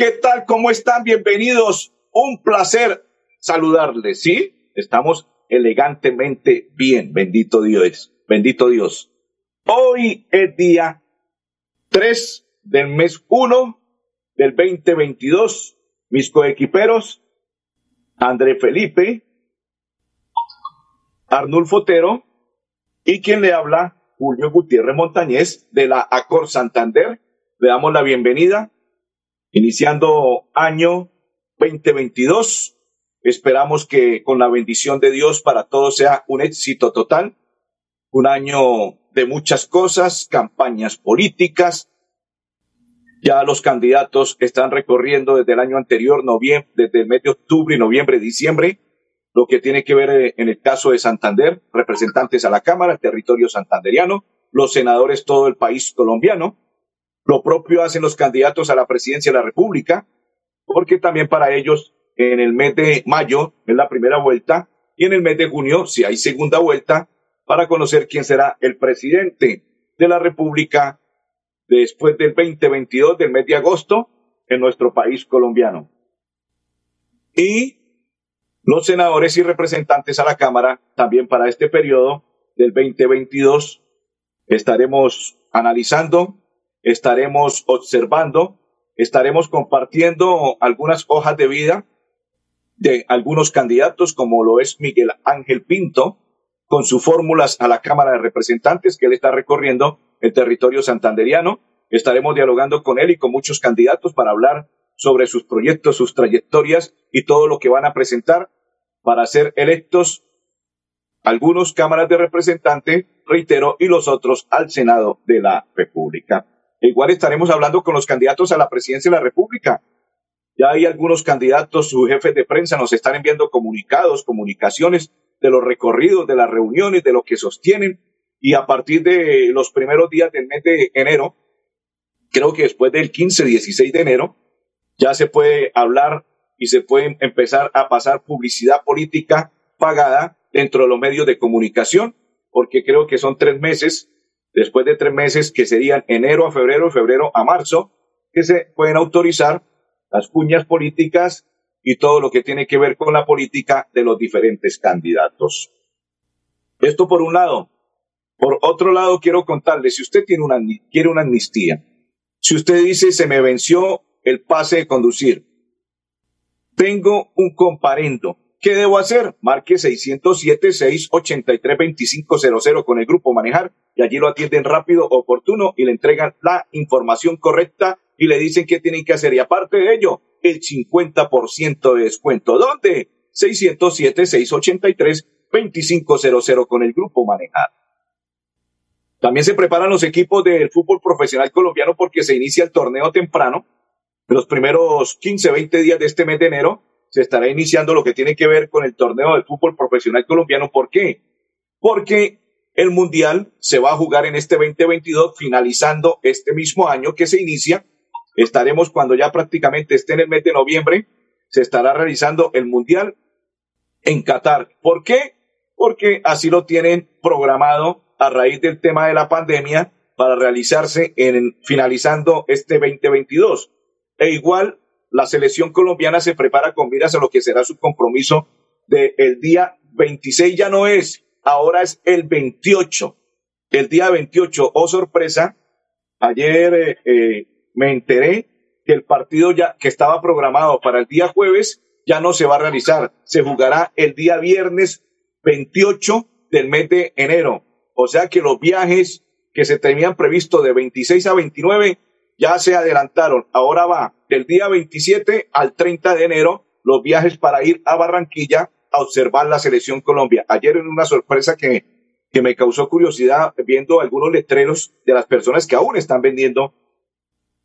¿Qué tal? ¿Cómo están? Bienvenidos. Un placer saludarles, ¿sí? Estamos elegantemente bien, bendito Dios, bendito Dios. Hoy es día 3 del mes 1 del 2022. Mis coequiperos, André Felipe, Arnulfo Otero y quien le habla, Julio Gutiérrez Montañez de la Acor Santander. Le damos la bienvenida iniciando año 2022. Esperamos que con la bendición de Dios para todos sea un éxito total, un año de muchas cosas, campañas políticas. Ya los candidatos están recorriendo desde el año anterior, noviembre, desde el mes de octubre, noviembre, diciembre, lo que tiene que ver eh, en el caso de Santander, representantes a la Cámara, el territorio santanderiano, los senadores, todo el país colombiano, lo propio hacen los candidatos a la presidencia de la República, porque también para ellos en el mes de mayo es la primera vuelta y en el mes de junio, si hay segunda vuelta, para conocer quién será el presidente de la República después del 2022 del mes de agosto en nuestro país colombiano. Y los senadores y representantes a la Cámara también para este periodo del 2022 estaremos analizando estaremos observando, estaremos compartiendo algunas hojas de vida de algunos candidatos, como lo es Miguel Ángel Pinto, con sus fórmulas a la Cámara de Representantes, que él está recorriendo el territorio santanderiano. Estaremos dialogando con él y con muchos candidatos para hablar sobre sus proyectos, sus trayectorias y todo lo que van a presentar para ser electos algunos cámaras de representantes, reitero, y los otros al Senado de la República. Igual estaremos hablando con los candidatos a la presidencia de la República. Ya hay algunos candidatos, sus jefes de prensa nos están enviando comunicados, comunicaciones de los recorridos, de las reuniones, de lo que sostienen. Y a partir de los primeros días del mes de enero, creo que después del 15, 16 de enero, ya se puede hablar y se puede empezar a pasar publicidad política pagada dentro de los medios de comunicación, porque creo que son tres meses después de tres meses, que serían enero a febrero, febrero a marzo, que se pueden autorizar las cuñas políticas y todo lo que tiene que ver con la política de los diferentes candidatos. Esto por un lado. Por otro lado, quiero contarle, si usted tiene una, quiere una amnistía, si usted dice se me venció el pase de conducir, tengo un comparendo ¿Qué debo hacer? Marque 607-683-2500 con el grupo Manejar y allí lo atienden rápido, oportuno y le entregan la información correcta y le dicen qué tienen que hacer. Y aparte de ello, el 50% de descuento. ¿Dónde? 607-683-2500 con el grupo Manejar. También se preparan los equipos del fútbol profesional colombiano porque se inicia el torneo temprano. Los primeros 15, 20 días de este mes de enero se estará iniciando lo que tiene que ver con el torneo de fútbol profesional colombiano. ¿Por qué? Porque el Mundial se va a jugar en este 2022, finalizando este mismo año que se inicia. Estaremos cuando ya prácticamente esté en el mes de noviembre, se estará realizando el Mundial en Qatar. ¿Por qué? Porque así lo tienen programado a raíz del tema de la pandemia para realizarse en finalizando este 2022. E igual la selección colombiana se prepara con miras a lo que será su compromiso del día 26 ya no es, ahora es el 28. El día 28, oh sorpresa, ayer eh, eh, me enteré que el partido ya que estaba programado para el día jueves ya no se va a realizar, se jugará el día viernes 28 del mes de enero. O sea que los viajes que se tenían previsto de 26 a 29 ya se adelantaron. Ahora va del día 27 al 30 de enero los viajes para ir a Barranquilla a observar la selección Colombia. Ayer en una sorpresa que que me causó curiosidad viendo algunos letreros de las personas que aún están vendiendo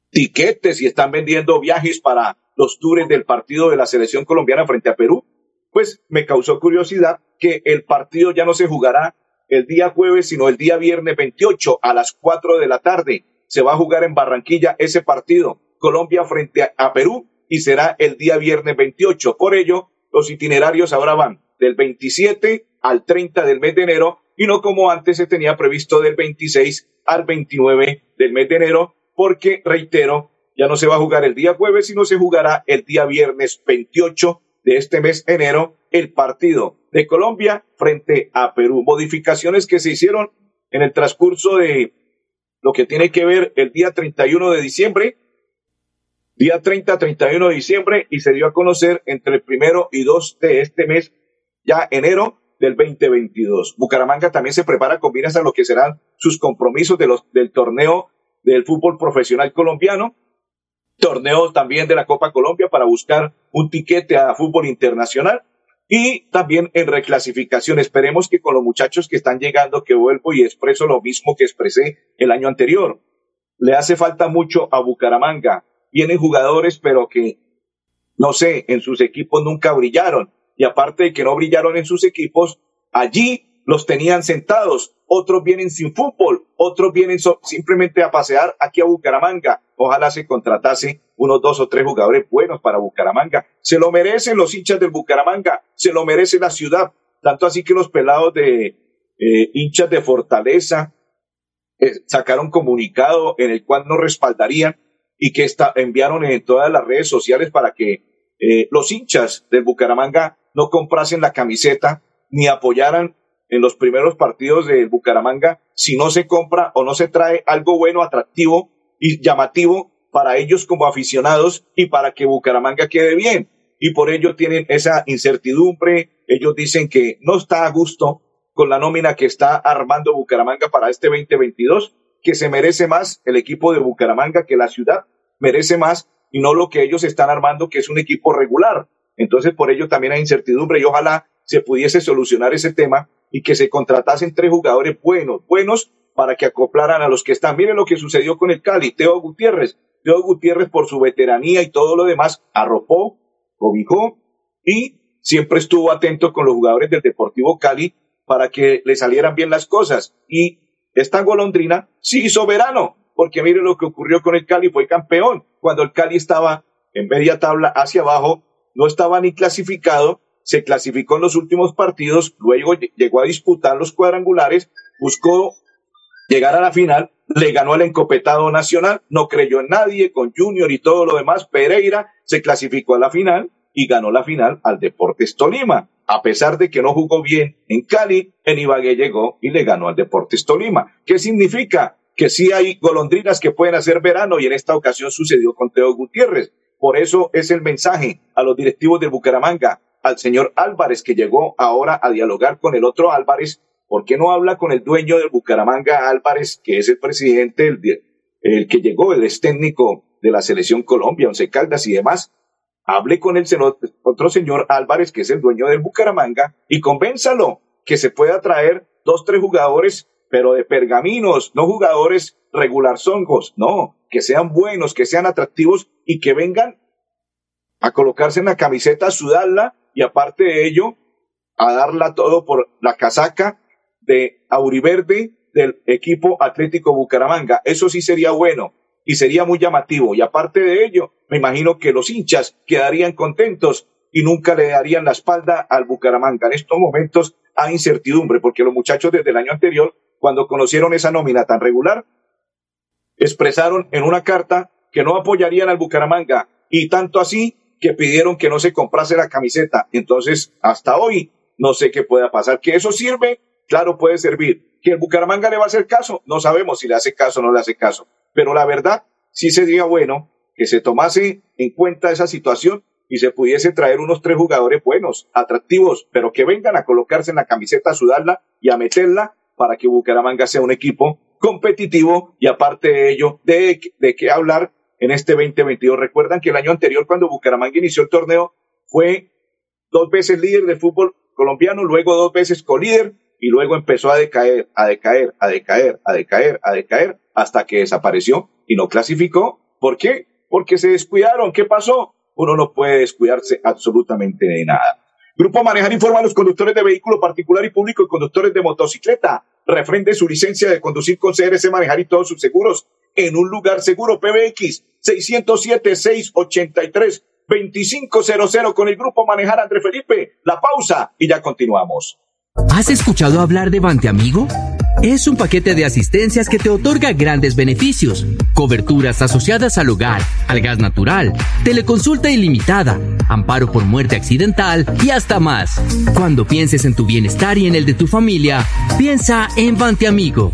tiquetes y están vendiendo viajes para los tours del partido de la selección colombiana frente a Perú, pues me causó curiosidad que el partido ya no se jugará el día jueves, sino el día viernes 28 a las 4 de la tarde. Se va a jugar en Barranquilla ese partido, Colombia frente a Perú, y será el día viernes 28. Por ello, los itinerarios ahora van del 27 al 30 del mes de enero y no como antes se tenía previsto del 26 al 29 del mes de enero, porque, reitero, ya no se va a jugar el día jueves, sino se jugará el día viernes 28 de este mes de enero el partido de Colombia frente a Perú. Modificaciones que se hicieron en el transcurso de lo que tiene que ver el día 31 de diciembre, día 30, 31 de diciembre, y se dio a conocer entre el primero y dos de este mes, ya enero del 2022. Bucaramanga también se prepara con miras a lo que serán sus compromisos del torneo del fútbol profesional colombiano, torneo también de la Copa Colombia para buscar un tiquete a fútbol internacional y también en reclasificación. Esperemos que con los muchachos que están llegando, que vuelvo y expreso lo mismo que expresé el año anterior. Le hace falta mucho a Bucaramanga. Vienen jugadores, pero que, no sé, en sus equipos nunca brillaron. Y aparte de que no brillaron en sus equipos, allí los tenían sentados, otros vienen sin fútbol, otros vienen simplemente a pasear aquí a Bucaramanga. Ojalá se contratase unos dos o tres jugadores buenos para Bucaramanga. Se lo merecen los hinchas del Bucaramanga, se lo merece la ciudad. Tanto así que los pelados de eh, hinchas de Fortaleza eh, sacaron comunicado en el cual nos respaldarían y que enviaron en todas las redes sociales para que eh, los hinchas del Bucaramanga no comprasen la camiseta ni apoyaran en los primeros partidos de Bucaramanga si no se compra o no se trae algo bueno, atractivo y llamativo para ellos como aficionados y para que Bucaramanga quede bien. Y por ello tienen esa incertidumbre. Ellos dicen que no está a gusto con la nómina que está armando Bucaramanga para este 2022, que se merece más el equipo de Bucaramanga que la ciudad merece más y no lo que ellos están armando, que es un equipo regular. Entonces, por ello también hay incertidumbre y ojalá se pudiese solucionar ese tema y que se contratasen tres jugadores buenos, buenos para que acoplaran a los que están. Miren lo que sucedió con el Cali, Teo Gutiérrez. Teo Gutiérrez por su veteranía y todo lo demás arropó, cobijó y siempre estuvo atento con los jugadores del Deportivo Cali para que le salieran bien las cosas. Y esta golondrina sí hizo verano, porque mire lo que ocurrió con el Cali, fue campeón. Cuando el Cali estaba en media tabla hacia abajo, no estaba ni clasificado se clasificó en los últimos partidos, luego llegó a disputar los cuadrangulares, buscó llegar a la final, le ganó al encopetado nacional, no creyó en nadie, con Junior y todo lo demás, Pereira se clasificó a la final y ganó la final al Deportes Tolima. A pesar de que no jugó bien en Cali, en Ibagué llegó y le ganó al Deportes Tolima. ¿Qué significa? Que sí hay golondrinas que pueden hacer verano y en esta ocasión sucedió con Teo Gutiérrez. Por eso es el mensaje a los directivos del Bucaramanga al señor Álvarez, que llegó ahora a dialogar con el otro Álvarez. ¿Por qué no habla con el dueño del Bucaramanga Álvarez, que es el presidente, el, el que llegó, el ex técnico de la selección Colombia, Once Caldas y demás? Hable con el otro señor Álvarez, que es el dueño del Bucaramanga, y convénzalo que se pueda traer dos, tres jugadores, pero de pergaminos, no jugadores regular songos, no, que sean buenos, que sean atractivos y que vengan a colocarse en la camiseta, a sudarla y aparte de ello, a darla todo por la casaca de Auriverde del equipo Atlético Bucaramanga. Eso sí sería bueno y sería muy llamativo. Y aparte de ello, me imagino que los hinchas quedarían contentos y nunca le darían la espalda al Bucaramanga. En estos momentos hay incertidumbre porque los muchachos desde el año anterior, cuando conocieron esa nómina tan regular, expresaron en una carta que no apoyarían al Bucaramanga y tanto así que pidieron que no se comprase la camiseta. Entonces, hasta hoy, no sé qué pueda pasar. Que eso sirve, claro, puede servir. Que el Bucaramanga le va a hacer caso, no sabemos si le hace caso o no le hace caso. Pero la verdad, sí sería bueno que se tomase en cuenta esa situación y se pudiese traer unos tres jugadores buenos, atractivos, pero que vengan a colocarse en la camiseta, a sudarla y a meterla para que Bucaramanga sea un equipo competitivo y aparte de ello, de, de qué hablar en este 2022. Recuerdan que el año anterior, cuando Bucaramanga inició el torneo, fue dos veces líder del fútbol colombiano, luego dos veces colíder y luego empezó a decaer, a decaer, a decaer, a decaer, a decaer, hasta que desapareció y no clasificó. ¿Por qué? Porque se descuidaron. ¿Qué pasó? Uno no puede descuidarse absolutamente de nada. Grupo Manejar informa a los conductores de vehículo particular y público y conductores de motocicleta. Refrende su licencia de conducir con CRC Manejar y todos sus seguros en un lugar seguro. PBX 607-683-2500 con el Grupo Manejar André Felipe. La pausa y ya continuamos. ¿Has escuchado hablar de Bante Amigo? Es un paquete de asistencias que te otorga grandes beneficios, coberturas asociadas al hogar, al gas natural, teleconsulta ilimitada, amparo por muerte accidental y hasta más. Cuando pienses en tu bienestar y en el de tu familia, piensa en Bante Amigo.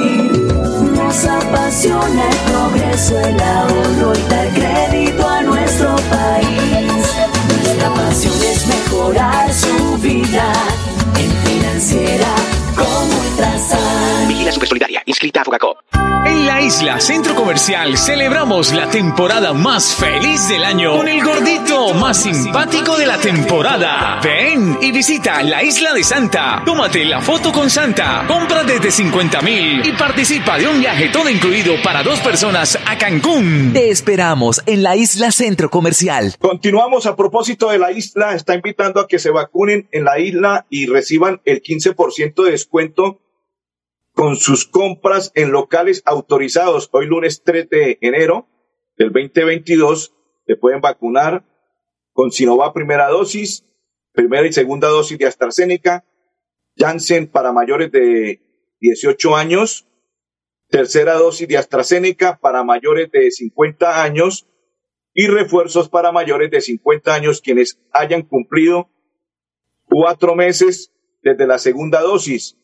nos apasiona el progreso, el ahorro y dar crédito a nuestro país. Nuestra pasión es mejorar su vida en financiera como Ultrasan. Vigila Supersolidaria, inscrita a Fogacop. Isla Centro Comercial celebramos la temporada más feliz del año con el gordito más simpático de la temporada. Ven y visita la isla de Santa. Tómate la foto con Santa. Compra desde 50 mil y participa de un viaje todo incluido para dos personas a Cancún. Te esperamos en la isla Centro Comercial. Continuamos a propósito de la isla. Está invitando a que se vacunen en la isla y reciban el 15% de descuento con sus compras en locales autorizados. Hoy lunes 3 de enero del 2022 se pueden vacunar con Sinovac primera dosis, primera y segunda dosis de AstraZeneca, Janssen para mayores de 18 años, tercera dosis de AstraZeneca para mayores de 50 años y refuerzos para mayores de 50 años quienes hayan cumplido cuatro meses desde la segunda dosis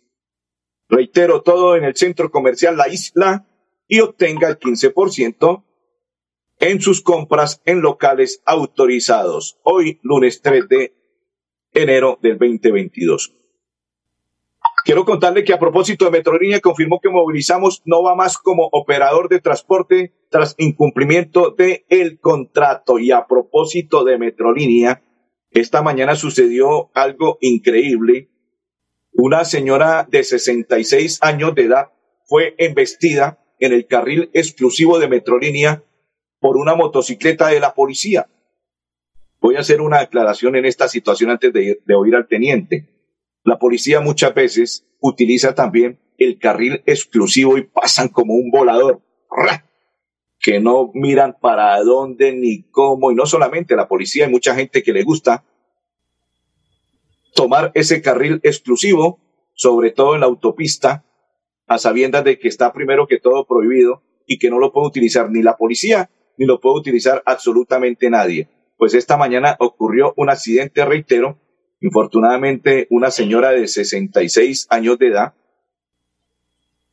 Reitero, todo en el centro comercial La Isla y obtenga el 15% en sus compras en locales autorizados. Hoy, lunes 3 de enero del 2022. Quiero contarle que a propósito de Metrolínea confirmó que Movilizamos no va más como operador de transporte tras incumplimiento de el contrato. Y a propósito de Metrolínea, esta mañana sucedió algo increíble una señora de 66 años de edad fue embestida en el carril exclusivo de Metrolínea por una motocicleta de la policía. Voy a hacer una aclaración en esta situación antes de, oír al teniente. La policía muchas veces utiliza también el carril exclusivo y pasan como un volador, que no miran para dónde ni cómo, y no solamente la policía, hay mucha gente que le gusta tomar ese carril exclusivo, sobre todo en la autopista, a sabiendas de que está primero que todo prohibido y que no lo puede utilizar ni la policía ni lo puede utilizar absolutamente nadie. Pues esta mañana ocurrió un accidente, reitero, infortunadamente una señora de 66 años de edad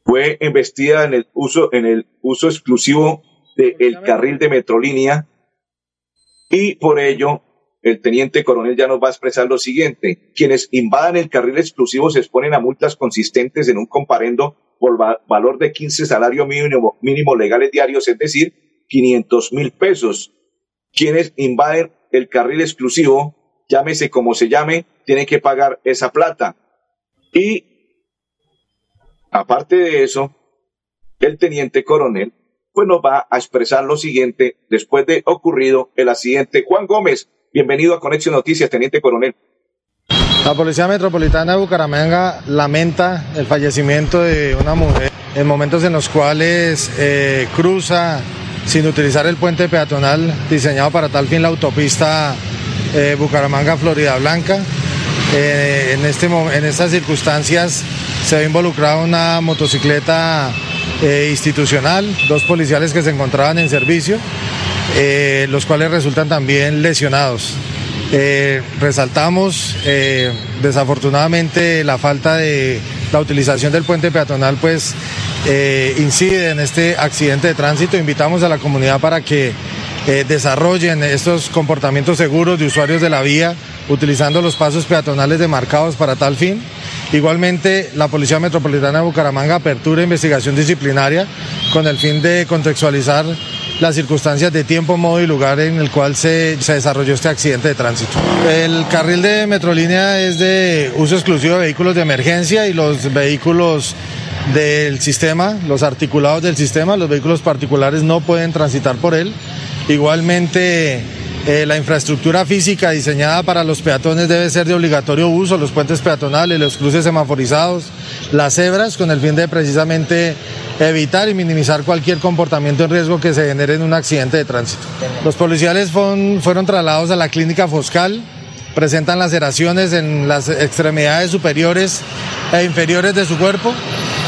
fue embestida en el uso, en el uso exclusivo del carril de Metrolínea y por ello el teniente coronel ya nos va a expresar lo siguiente. Quienes invadan el carril exclusivo se exponen a multas consistentes en un comparendo por valor de 15 salarios mínimo, mínimo legales diarios, es decir, 500 mil pesos. Quienes invaden el carril exclusivo, llámese como se llame, tienen que pagar esa plata. Y aparte de eso, el teniente coronel pues nos va a expresar lo siguiente después de ocurrido el accidente. Juan Gómez, Bienvenido a Conexión Noticias, Teniente Coronel. La Policía Metropolitana de Bucaramanga lamenta el fallecimiento de una mujer en momentos en los cuales eh, cruza sin utilizar el puente peatonal diseñado para tal fin la autopista eh, Bucaramanga-Florida Blanca. Eh, en, este, en estas circunstancias se ve involucrada una motocicleta institucional, dos policiales que se encontraban en servicio, los cuales resultan también lesionados. resaltamos desafortunadamente la falta de la utilización del puente peatonal pues eh, incide en este accidente de tránsito. Invitamos a la comunidad para que eh, desarrollen estos comportamientos seguros de usuarios de la vía, utilizando los pasos peatonales demarcados para tal fin. Igualmente, la Policía Metropolitana de Bucaramanga apertura investigación disciplinaria con el fin de contextualizar las circunstancias de tiempo, modo y lugar en el cual se, se, desarrolló este accidente de tránsito. El carril de Metrolínea es de uso exclusivo de vehículos de emergencia y los vehículos del sistema, los articulados del sistema, los vehículos particulares no pueden transitar por él. Igualmente, eh, la infraestructura física diseñada para los peatones debe ser de obligatorio uso, los puentes peatonales, los cruces semaforizados, las cebras, con el fin de precisamente evitar y minimizar cualquier comportamiento en riesgo que se genere en un accidente de tránsito. Los policiales fueron trasladados a la clínica Foscal, presentan laceraciones en las extremidades superiores e inferiores de su cuerpo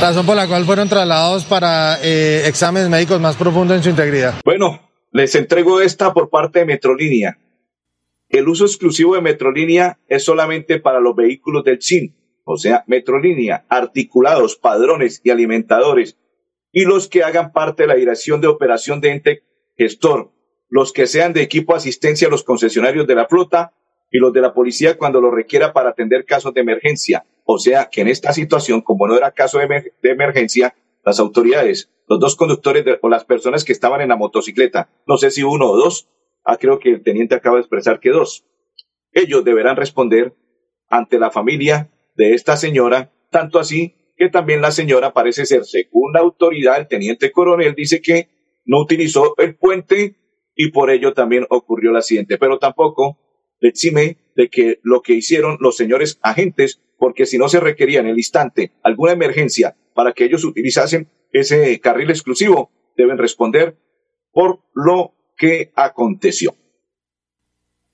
razón por la cual fueron trasladados para eh, exámenes médicos más profundos en su integridad. Bueno, les entrego esta por parte de Metrolínea. El uso exclusivo de Metrolínea es solamente para los vehículos del SIN, o sea, Metrolínea, articulados, padrones y alimentadores, y los que hagan parte de la dirección de operación de ente gestor, los que sean de equipo asistencia a los concesionarios de la flota y los de la policía cuando lo requiera para atender casos de emergencia. O sea que en esta situación, como no era caso de, emergencia, las autoridades, los dos conductores o las personas que estaban en la motocicleta, no sé si uno o dos, ah, creo que el teniente acaba de expresar que dos, ellos deberán responder ante la familia de esta señora, tanto así que también la señora parece ser, según la autoridad, el teniente coronel dice que no utilizó el puente y por ello también ocurrió el accidente, pero tampoco le exime de que lo que hicieron los señores agentes porque si no se requería en el instante alguna emergencia para que ellos utilizasen ese carril exclusivo, deben responder por lo que aconteció.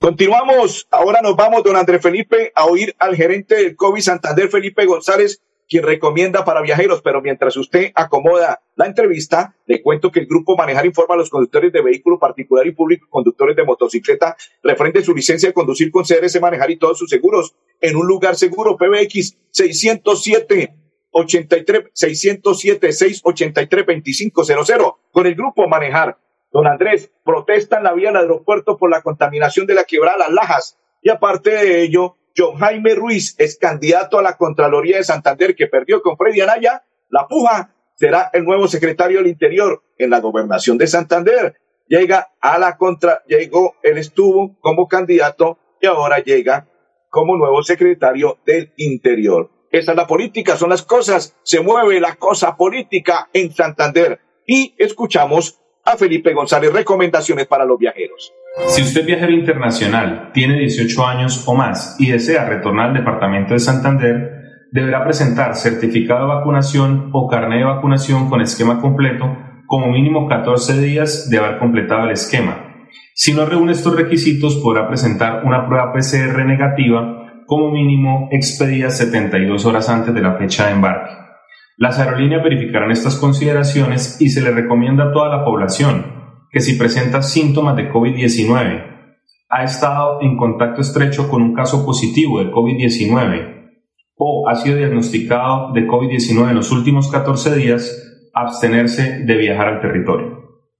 Continuamos, ahora nos vamos, don André Felipe, a oír al gerente del COVID Santander, Felipe González, quien recomienda para viajeros, pero mientras usted acomoda la entrevista, le cuento que el grupo Manejar informa a los conductores de vehículo particular y público, conductores de motocicleta, referente su licencia de conducir con CRS Manejar y todos sus seguros en un lugar seguro. PBX 607 83 607 683 2500 con el grupo Manejar. Don Andrés, protesta en la vía del aeropuerto por la contaminación de la quebrada Las Lajas y aparte de ello, John Jaime Ruiz es candidato a la Contraloría de Santander que perdió con Freddy Anaya. La puja será el nuevo secretario del Interior en la gobernación de Santander. Llega a la contra, llegó, él estuvo como candidato y ahora llega como nuevo secretario del Interior. Esa es la política, son las cosas, se mueve la cosa política en Santander. Y escuchamos a Felipe González, recomendaciones para los viajeros. Si usted viajero internacional, tiene 18 años o más y desea retornar al departamento de Santander, deberá presentar certificado de vacunación o carnet de vacunación con esquema completo como mínimo 14 días de haber completado el esquema. Si no reúne estos requisitos, podrá presentar una prueba PCR negativa como mínimo expedida 72 horas antes de la fecha de embarque. Las aerolíneas verificarán estas consideraciones y se le recomienda a toda la población que si presenta síntomas de COVID-19, ha estado en contacto estrecho con un caso positivo de COVID-19 o ha sido diagnosticado de COVID-19 en los últimos 14 días, abstenerse de viajar al territorio.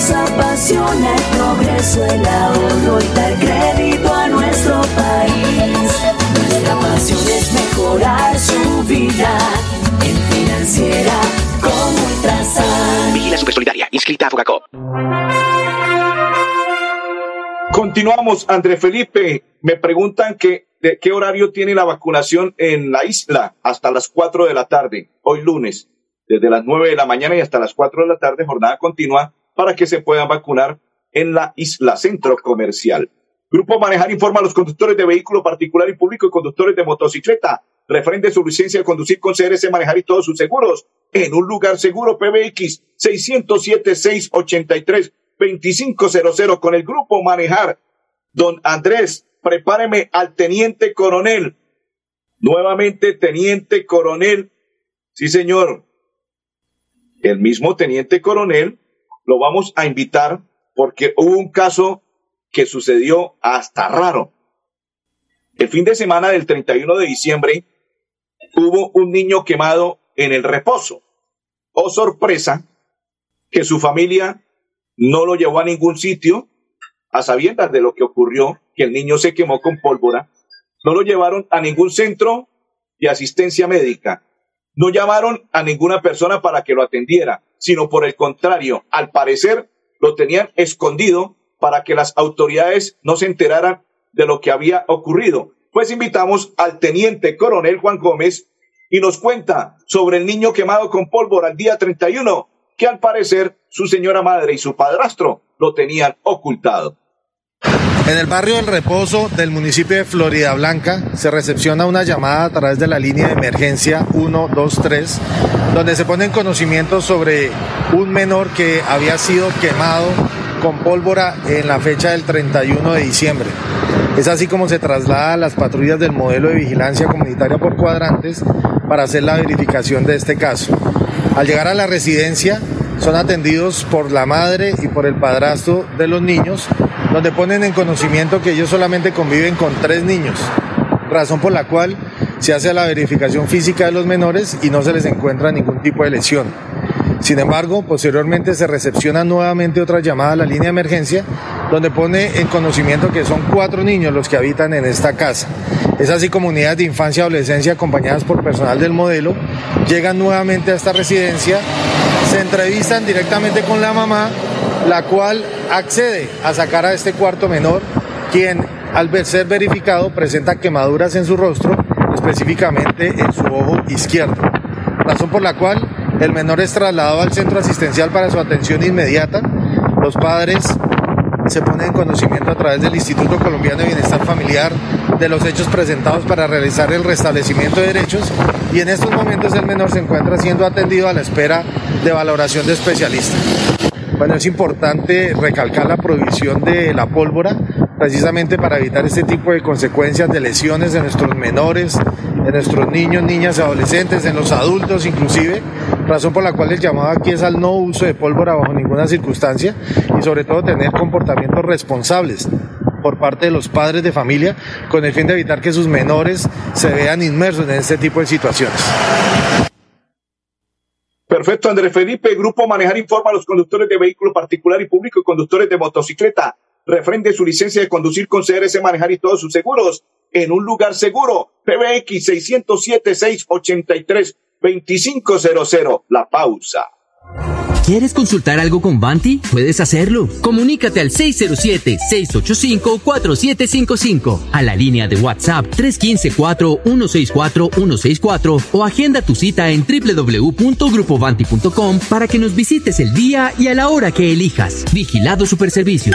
Nos apasiona el progreso, el ahorro y dar crédito a nuestro país. Nuestra pasión es mejorar su vida en financiera como Ultrasan. Vigila Supersolidaria, inscrita a Fogacop. Continuamos, André Felipe. Me preguntan que de qué horario tiene la vacunación en la isla hasta las 4 de la tarde, hoy lunes, desde las 9 de la mañana y hasta las 4 de la tarde, jornada continua para que se puedan vacunar en la isla centro comercial. Grupo Manejar informa a los conductores de vehículo particular y público y conductores de motocicleta. Refrende su licencia de conducir con CRS Manejar y todos sus seguros en un lugar seguro PBX 607-683-2500 con el Grupo Manejar. Don Andrés, prepáreme al teniente coronel. Nuevamente, teniente coronel. Sí, señor. El mismo teniente coronel lo vamos a invitar porque hubo un caso que sucedió hasta raro. El fin de semana del 31 de diciembre hubo un niño quemado en el reposo. Oh sorpresa, que su familia no lo llevó a ningún sitio a sabiendas de lo que ocurrió, que el niño se quemó con pólvora. No lo llevaron a ningún centro de asistencia médica. No llamaron a ninguna persona para que lo atendiera, sino por el contrario, al parecer lo tenían escondido para que las autoridades no se enteraran de lo que había ocurrido. Pues invitamos al teniente coronel Juan Gómez y nos cuenta sobre el niño quemado con pólvora el día 31, que al parecer su señora madre y su padrastro lo tenían ocultado. En el barrio del Reposo del municipio de Florida Blanca se recepciona una llamada a través de la línea de emergencia 123, donde se pone en conocimiento sobre un menor que había sido quemado con pólvora en la fecha del 31 de diciembre. Es así como se traslada a las patrullas del modelo de vigilancia comunitaria por cuadrantes para hacer la verificación de este caso. Al llegar a la residencia, son atendidos por la madre y por el padrastro de los niños, donde ponen en conocimiento que ellos solamente conviven con tres niños, razón por la cual se hace la verificación física de los menores y no se les encuentra ningún tipo de lesión. Sin embargo, posteriormente se recepciona nuevamente otra llamada a la línea de emergencia, donde pone en conocimiento que son cuatro niños los que habitan en esta casa. Es así como unidades de infancia y adolescencia acompañadas por personal del modelo llegan nuevamente a esta residencia se entrevistan directamente con la mamá, la cual accede a sacar a este cuarto menor, quien al ser verificado presenta quemaduras en su rostro, específicamente en su ojo izquierdo, razón por la cual el menor es trasladado al centro asistencial para su atención inmediata. Los padres se ponen en conocimiento a través del Instituto Colombiano de Bienestar Familiar de los hechos presentados para realizar el restablecimiento de derechos y en estos momentos el menor se encuentra siendo atendido a la espera de valoración de especialistas. Bueno, es importante recalcar la prohibición de la pólvora precisamente para evitar este tipo de consecuencias de lesiones en nuestros menores, en nuestros niños, niñas, adolescentes, en los adultos inclusive, razón por la cual el llamado aquí es al no uso de pólvora bajo ninguna circunstancia y sobre todo tener comportamientos responsables por parte de los padres de familia con el fin de evitar que sus menores se vean inmersos en este tipo de situaciones. Perfecto, Andrés Felipe. Grupo Manejar informa a los conductores de vehículo particular y público y conductores de motocicleta. Refrende su licencia de conducir con CRS Manejar y todos sus seguros en un lugar seguro. PBX 607-683-2500. La pausa. ¿Quieres consultar algo con Vanti? Puedes hacerlo. Comunícate al 607-685-4755, a la línea de WhatsApp 315-4164-164 o agenda tu cita en www.grupovanti.com para que nos visites el día y a la hora que elijas. Vigilado Superservicios.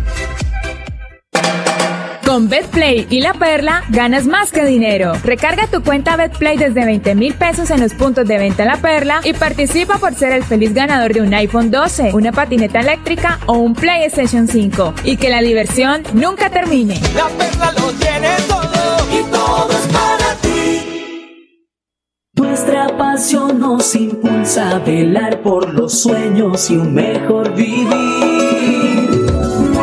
Con BetPlay y La Perla ganas más que dinero. Recarga tu cuenta BetPlay desde 20 mil pesos en los puntos de venta La Perla y participa por ser el feliz ganador de un iPhone 12, una patineta eléctrica o un PlayStation 5. Y que la diversión nunca termine. La Perla lo tiene todo y todo es para ti. Nuestra pasión nos impulsa a velar por los sueños y un mejor vivir.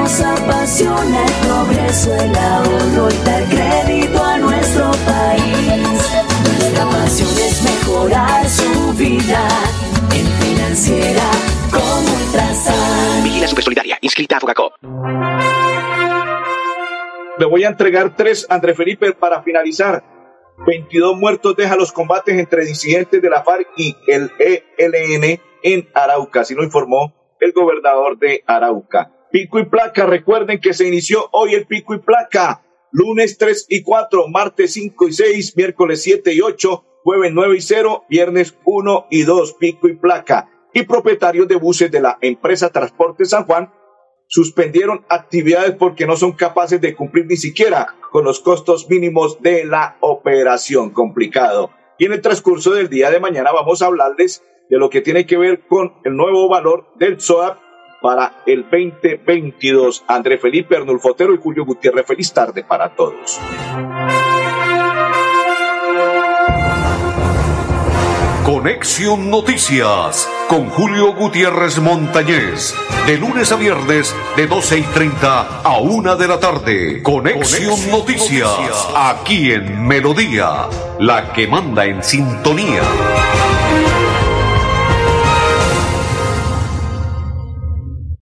Nos apasiona el progreso, el ahorro y dar crédito a nuestro país. Nuestra pasión es mejorar su vida en financiera como Ultrasan. Vigila Supersolidaria, inscrita a Fogacop. Le voy a entregar tres, André Felipe, para finalizar. 22 muertos deja los combates entre disidentes de la FARC y el ELN en Arauca, así lo informó el gobernador de Arauca. Pico y placa, recuerden que se inició hoy el pico y placa. Lunes 3 y 4, martes 5 y 6, miércoles 7 y 8, jueves 9 y 0, viernes 1 y 2, pico y placa. Y propietarios de buses de la empresa Transporte San Juan suspendieron actividades porque no son capaces de cumplir ni siquiera con los costos mínimos de la operación. Complicado. Y en el transcurso del día de mañana vamos a hablarles de lo que tiene que ver con el nuevo valor del SOAP para el 2022. André Felipe Arnulfo Otero y Julio Gutiérrez, feliz tarde para todos. Conexión Noticias con Julio Gutiérrez Montañez. De lunes a viernes, de 12 y 30 a 1 de la tarde. Conexión, Conexión Noticias, Noticias, aquí en Melodía, la que manda en sintonía.